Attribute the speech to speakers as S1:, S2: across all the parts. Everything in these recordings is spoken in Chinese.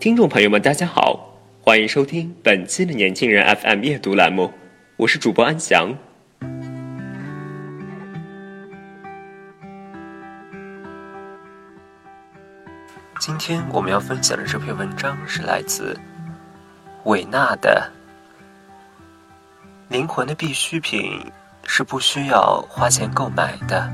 S1: 听众朋友们，大家好，欢迎收听本期的年轻人 FM 夜读栏目，我是主播安翔。今天我们要分享的这篇文章是来自韦纳的《灵魂的必需品是不需要花钱购买的》。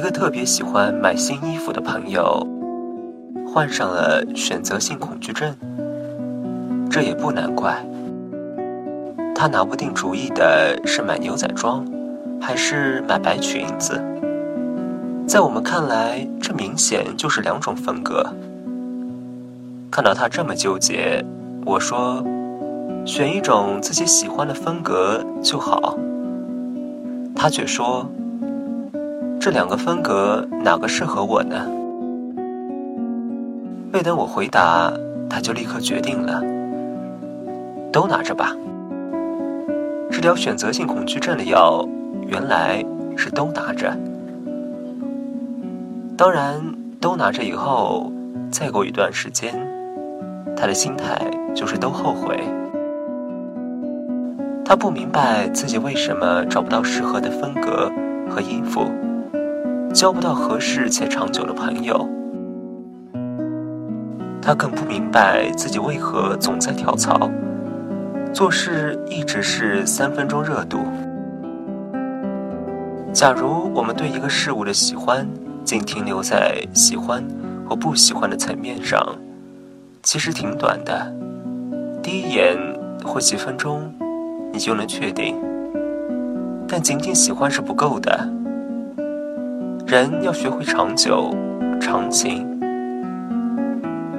S1: 一个特别喜欢买新衣服的朋友，患上了选择性恐惧症。这也不难怪，他拿不定主意的是买牛仔装，还是买白裙子。在我们看来，这明显就是两种风格。看到他这么纠结，我说：“选一种自己喜欢的风格就好。”他却说。这两个风格哪个适合我呢？未等我回答，他就立刻决定了，都拿着吧。治疗选择性恐惧症的药，原来是都拿着。当然，都拿着以后，再过一段时间，他的心态就是都后悔。他不明白自己为什么找不到适合的风格和衣服。交不到合适且长久的朋友，他更不明白自己为何总在跳槽，做事一直是三分钟热度。假如我们对一个事物的喜欢仅停留在喜欢或不喜欢的层面上，其实挺短的，第一眼或几分钟你就能确定。但仅仅喜欢是不够的。人要学会长久、长情。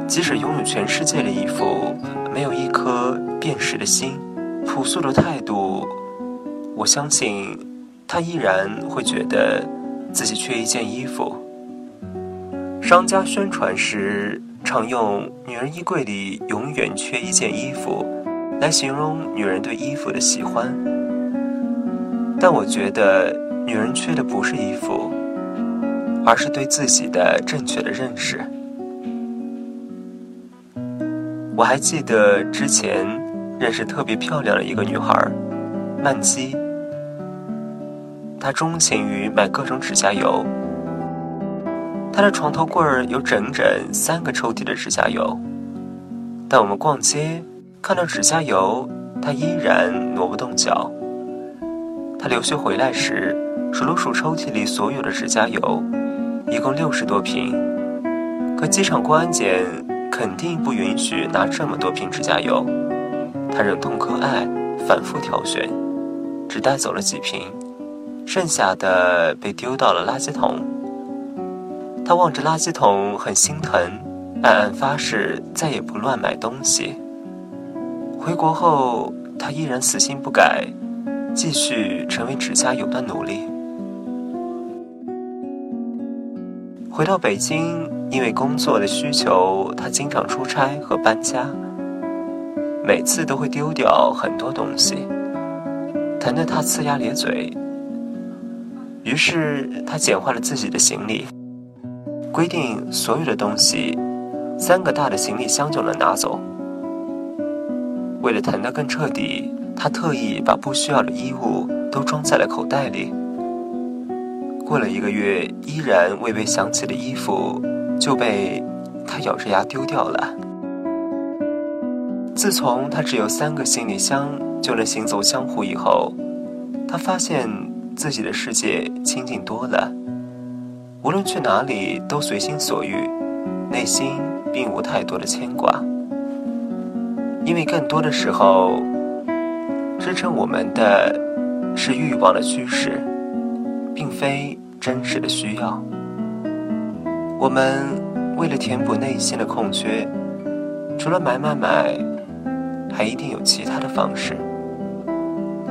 S1: 即使拥有全世界的衣服，没有一颗辨识的心、朴素的态度，我相信他依然会觉得自己缺一件衣服。商家宣传时常用“女人衣柜里永远缺一件衣服”来形容女人对衣服的喜欢，但我觉得女人缺的不是衣服。而是对自己的正确的认识。我还记得之前认识特别漂亮的一个女孩，曼基。她钟情于买各种指甲油，她的床头柜儿有整整三个抽屉的指甲油。但我们逛街看到指甲油，她依然挪不动脚。她留学回来时，数了数抽屉里所有的指甲油。一共六十多瓶，可机场过安检肯定不允许拿这么多瓶指甲油。他忍痛割爱，反复挑选，只带走了几瓶，剩下的被丢到了垃圾桶。他望着垃圾桶很心疼，暗暗发誓再也不乱买东西。回国后，他依然死心不改，继续成为指甲油的奴隶。回到北京，因为工作的需求，他经常出差和搬家，每次都会丢掉很多东西，疼得他呲牙咧嘴。于是他简化了自己的行李，规定所有的东西三个大的行李箱就能拿走。为了疼得更彻底，他特意把不需要的衣物都装在了口袋里。过了一个月，依然未被想起的衣服就被他咬着牙丢掉了。自从他只有三个行李箱就能行走江湖以后，他发现自己的世界清静多了，无论去哪里都随心所欲，内心并无太多的牵挂。因为更多的时候，支撑我们的是欲望的驱使，并非真实的需要。我们为了填补内心的空缺，除了买买买，还一定有其他的方式，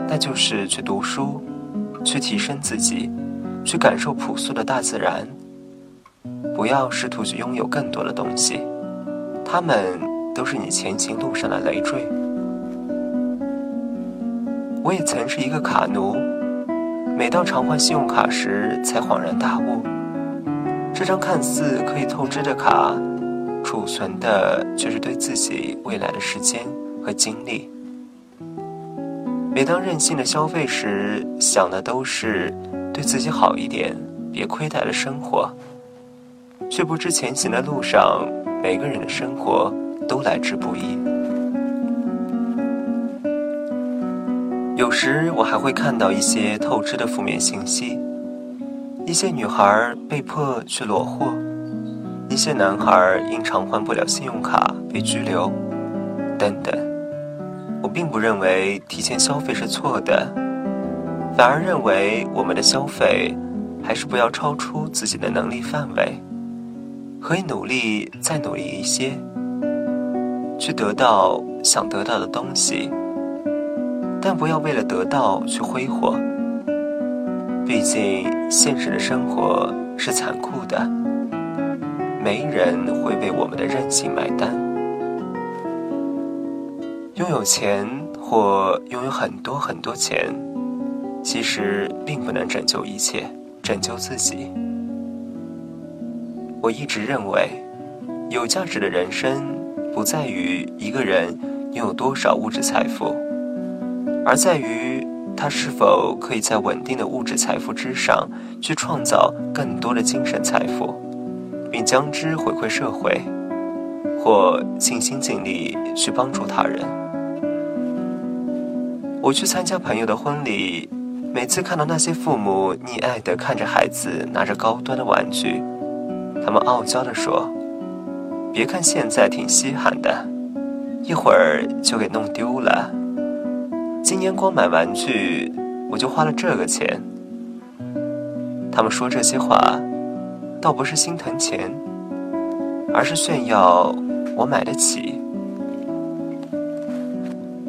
S1: 那就是去读书，去提升自己，去感受朴素的大自然。不要试图去拥有更多的东西，他们。都是你前行路上的累赘。我也曾是一个卡奴，每到偿还信用卡时，才恍然大悟，这张看似可以透支的卡，储存的却是对自己未来的时间和精力。每当任性的消费时，想的都是对自己好一点，别亏待了生活，却不知前行的路上，每个人的生活。都来之不易。有时我还会看到一些透支的负面信息：一些女孩被迫去裸货，一些男孩因偿还不了信用卡被拘留，等等。我并不认为提前消费是错的，反而认为我们的消费还是不要超出自己的能力范围，可以努力再努力一些。去得到想得到的东西，但不要为了得到去挥霍。毕竟现实的生活是残酷的，没人会为我们的任性买单。拥有钱或拥有很多很多钱，其实并不能拯救一切，拯救自己。我一直认为，有价值的人生。不在于一个人拥有多少物质财富，而在于他是否可以在稳定的物质财富之上，去创造更多的精神财富，并将之回馈社会，或尽心尽力去帮助他人。我去参加朋友的婚礼，每次看到那些父母溺爱的看着孩子拿着高端的玩具，他们傲娇地说。别看现在挺稀罕的，一会儿就给弄丢了。今年光买玩具我就花了这个钱。他们说这些话，倒不是心疼钱，而是炫耀我买得起。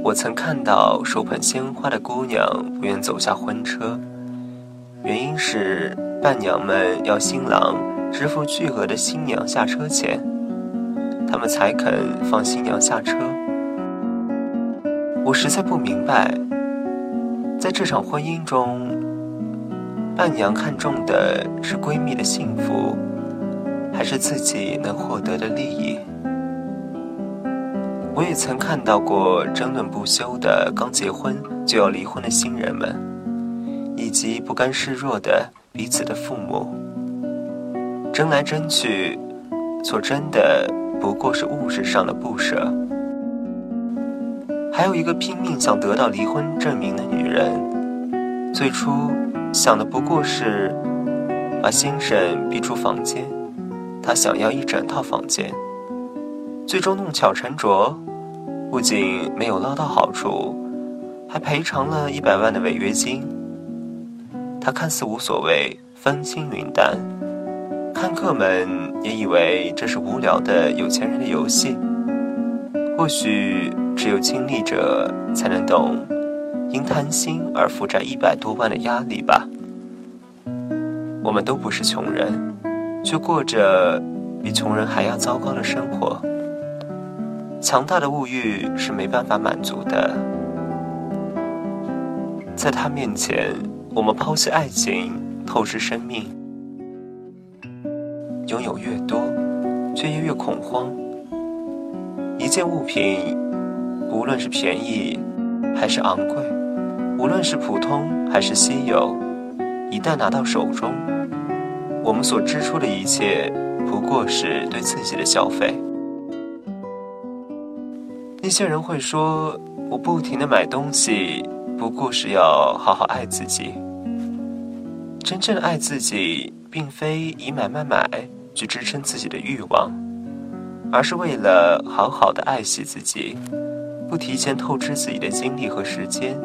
S1: 我曾看到手捧鲜花的姑娘不愿走下婚车，原因是伴娘们要新郎支付巨额的新娘下车钱。他们才肯放新娘下车。我实在不明白，在这场婚姻中，伴娘看重的是闺蜜的幸福，还是自己能获得的利益？我也曾看到过争论不休的刚结婚就要离婚的新人们，以及不甘示弱的彼此的父母，争来争去，所争的。不过是物质上的不舍，还有一个拼命想得到离婚证明的女人，最初想的不过是把先生逼出房间，她想要一整套房间，最终弄巧成拙，不仅没有捞到好处，还赔偿了一百万的违约金。她看似无所谓，风轻云淡。看客们也以为这是无聊的有钱人的游戏。或许只有经历者才能懂，因贪心而负债一百多万的压力吧。我们都不是穷人，却过着比穷人还要糟糕的生活。强大的物欲是没办法满足的，在他面前，我们抛弃爱情，透支生命，拥有越多，却也越恐慌。一件物品，无论是便宜还是昂贵，无论是普通还是稀有，一旦拿到手中，我们所支出的一切，不过是对自己的消费。那些人会说：“我不停的买东西，不过是要好好爱自己。真正的爱自己，并非以买买买去支撑自己的欲望，而是为了好好的爱惜自己，不提前透支自己的精力和时间，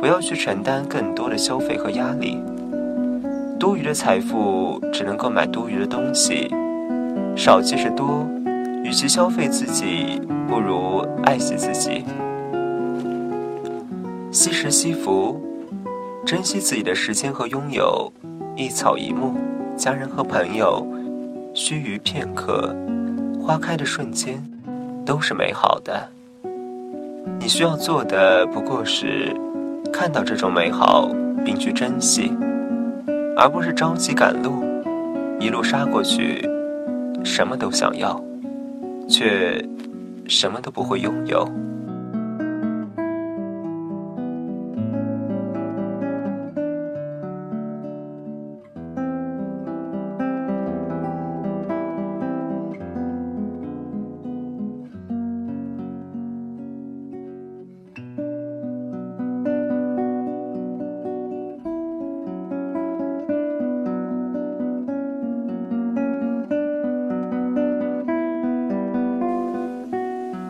S1: 不要去承担更多的消费和压力。多余的财富只能够买多余的东西，少即是多。与其消费自己。”不如爱惜自己，惜时惜福，珍惜自己的时间和拥有，一草一木，家人和朋友，须臾片刻，花开的瞬间，都是美好的。你需要做的不过是看到这种美好，并去珍惜，而不是着急赶路，一路杀过去，什么都想要，却。什么都不会拥有。